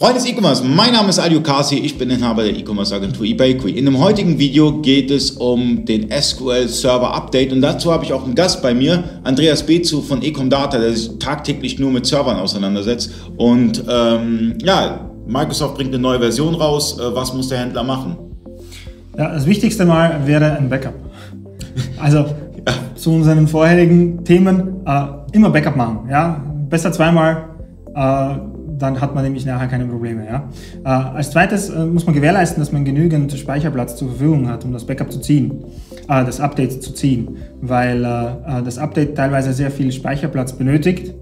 Freunde des E-Commerce, mein Name ist Alio Kasi, ich bin Inhaber der E-Commerce Agentur eBakery. In dem heutigen Video geht es um den SQL Server Update und dazu habe ich auch einen Gast bei mir, Andreas Bezu von Ecomdata, der sich tagtäglich nur mit Servern auseinandersetzt. Und ähm, ja, Microsoft bringt eine neue Version raus. Äh, was muss der Händler machen? Ja, das Wichtigste mal wäre ein Backup. Also ja. zu unseren vorherigen Themen äh, immer Backup machen. Ja? Besser zweimal. Äh, dann hat man nämlich nachher keine Probleme. Ja? Äh, als zweites äh, muss man gewährleisten, dass man genügend Speicherplatz zur Verfügung hat, um das Backup zu ziehen, äh, das Update zu ziehen, weil äh, äh, das Update teilweise sehr viel Speicherplatz benötigt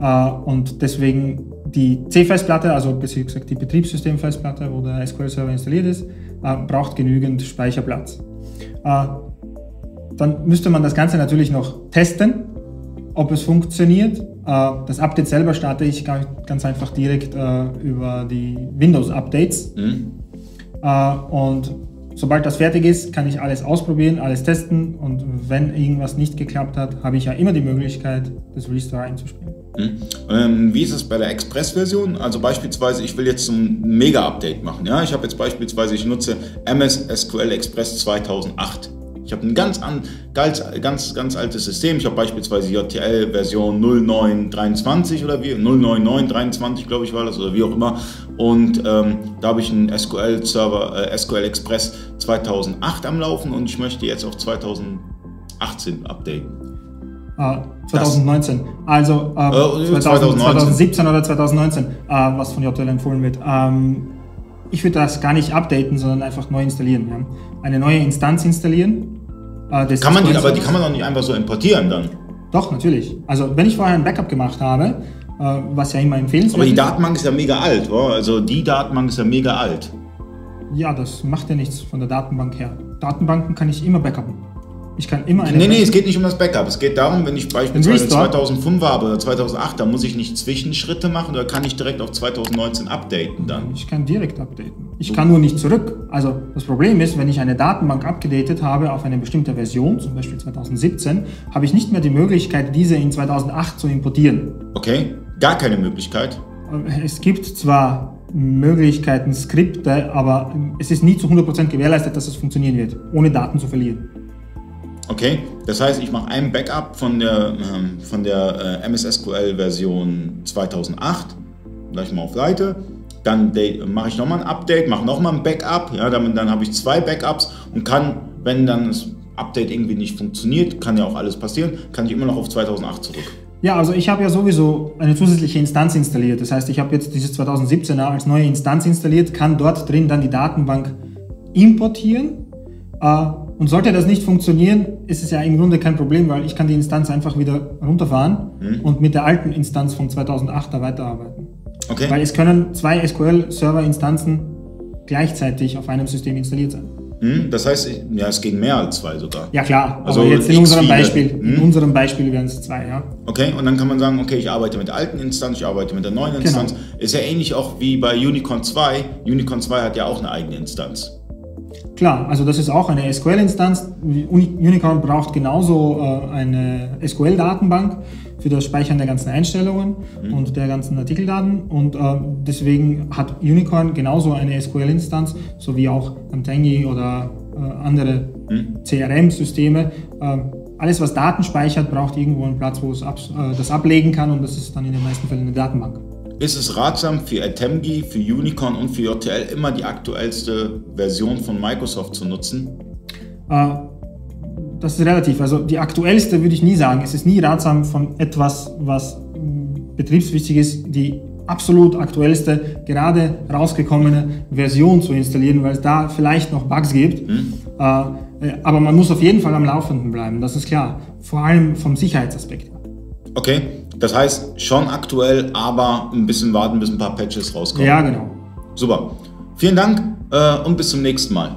äh, und deswegen die C-Festplatte, also besser gesagt die Betriebssystemfestplatte, wo der SQL-Server installiert ist, braucht genügend Speicherplatz. dann müsste man das Ganze natürlich noch testen, ob es funktioniert. Äh, das Update selber starte ich ganz einfach direkt äh, über die Windows-Updates. Mhm. Äh, und sobald das fertig ist, kann ich alles ausprobieren, alles testen. Und wenn irgendwas nicht geklappt hat, habe ich ja immer die Möglichkeit, das Restore einzuspielen. Mhm. Ähm, wie ist es bei der Express-Version? Also beispielsweise, ich will jetzt ein Mega-Update machen. Ja? Ich habe jetzt beispielsweise, ich nutze MS SQL Express 2008. Ich habe ein ganz, an, ganz, ganz, ganz altes System. Ich habe beispielsweise JTL Version 0923 oder wie, 09923 glaube ich war das oder wie auch immer. Und ähm, da habe ich einen SQL Server, äh, SQL Express 2008 am Laufen und ich möchte jetzt auf 2018 updaten. Ah, 2019. Das, also äh, äh, 2000, 2019. 2017 oder 2019, äh, was von JTL empfohlen wird. Ähm, ich würde das gar nicht updaten, sondern einfach neu installieren. Ja? Eine neue Instanz installieren. Äh, kann man die, aber die kann man doch nicht einfach so importieren dann. Doch, natürlich. Also wenn ich vorher ein Backup gemacht habe, äh, was ja immer empfehlenswert ist. Aber die Datenbank ist ja mega alt, wa? also die Datenbank ist ja mega alt. Ja, das macht ja nichts von der Datenbank her. Datenbanken kann ich immer backuppen. Ich kann immer eine. Nee, nee, es geht nicht um das Backup. Es geht darum, wenn ich beispielsweise 2005 habe oder 2008, dann muss ich nicht Zwischenschritte machen oder kann ich direkt auf 2019 updaten dann? Ich kann direkt updaten. Ich kann nur nicht zurück. Also das Problem ist, wenn ich eine Datenbank abgedatet habe auf eine bestimmte Version, zum Beispiel 2017, habe ich nicht mehr die Möglichkeit, diese in 2008 zu importieren. Okay, gar keine Möglichkeit. Es gibt zwar Möglichkeiten, Skripte, aber es ist nie zu 100% gewährleistet, dass es funktionieren wird, ohne Daten zu verlieren. Okay, das heißt, ich mache ein Backup von der, ähm, von der äh, MS SQL Version 2008, gleich mal auf Seite. Dann mache ich nochmal ein Update, mache nochmal ein Backup. Ja, dann, dann habe ich zwei Backups und kann, wenn dann das Update irgendwie nicht funktioniert, kann ja auch alles passieren, kann ich immer noch auf 2008 zurück. Ja, also ich habe ja sowieso eine zusätzliche Instanz installiert. Das heißt, ich habe jetzt dieses 2017er als neue Instanz installiert, kann dort drin dann die Datenbank importieren. Äh, und sollte das nicht funktionieren, ist es ja im Grunde kein Problem, weil ich kann die Instanz einfach wieder runterfahren mhm. und mit der alten Instanz von 2008 da weiterarbeiten. Okay. Weil es können zwei SQL-Server-Instanzen gleichzeitig auf einem System installiert sein. Mhm, das heißt, ja, es gehen mehr als zwei sogar. Ja klar, also aber jetzt in unserem Beispiel, in mhm. unserem Beispiel wären es zwei, ja. Okay, und dann kann man sagen, okay, ich arbeite mit der alten Instanz, ich arbeite mit der neuen genau. Instanz. Genau. Ist ja ähnlich auch wie bei Unicorn 2. Unicorn 2 hat ja auch eine eigene Instanz. Klar, also das ist auch eine SQL-Instanz. Unicorn braucht genauso äh, eine SQL-Datenbank für das Speichern der ganzen Einstellungen mhm. und der ganzen Artikeldaten. Und äh, deswegen hat Unicorn genauso eine SQL-Instanz, sowie auch Antengi oder äh, andere mhm. CRM-Systeme. Alles, was Daten speichert, braucht irgendwo einen Platz, wo es das ablegen kann und das ist dann in den meisten Fällen eine Datenbank ist es ratsam für Atemgi, für Unicorn und für JTL immer die aktuellste Version von Microsoft zu nutzen? Äh, das ist relativ. Also die aktuellste würde ich nie sagen. Es ist nie ratsam von etwas, was mm, betriebswichtig ist, die absolut aktuellste, gerade rausgekommene Version zu installieren, weil es da vielleicht noch Bugs gibt. Hm. Äh, aber man muss auf jeden Fall am Laufenden bleiben, das ist klar. Vor allem vom Sicherheitsaspekt. Okay. Das heißt, schon aktuell, aber ein bisschen warten, bis ein paar Patches rauskommen. Ja, genau. Super. Vielen Dank äh, und bis zum nächsten Mal.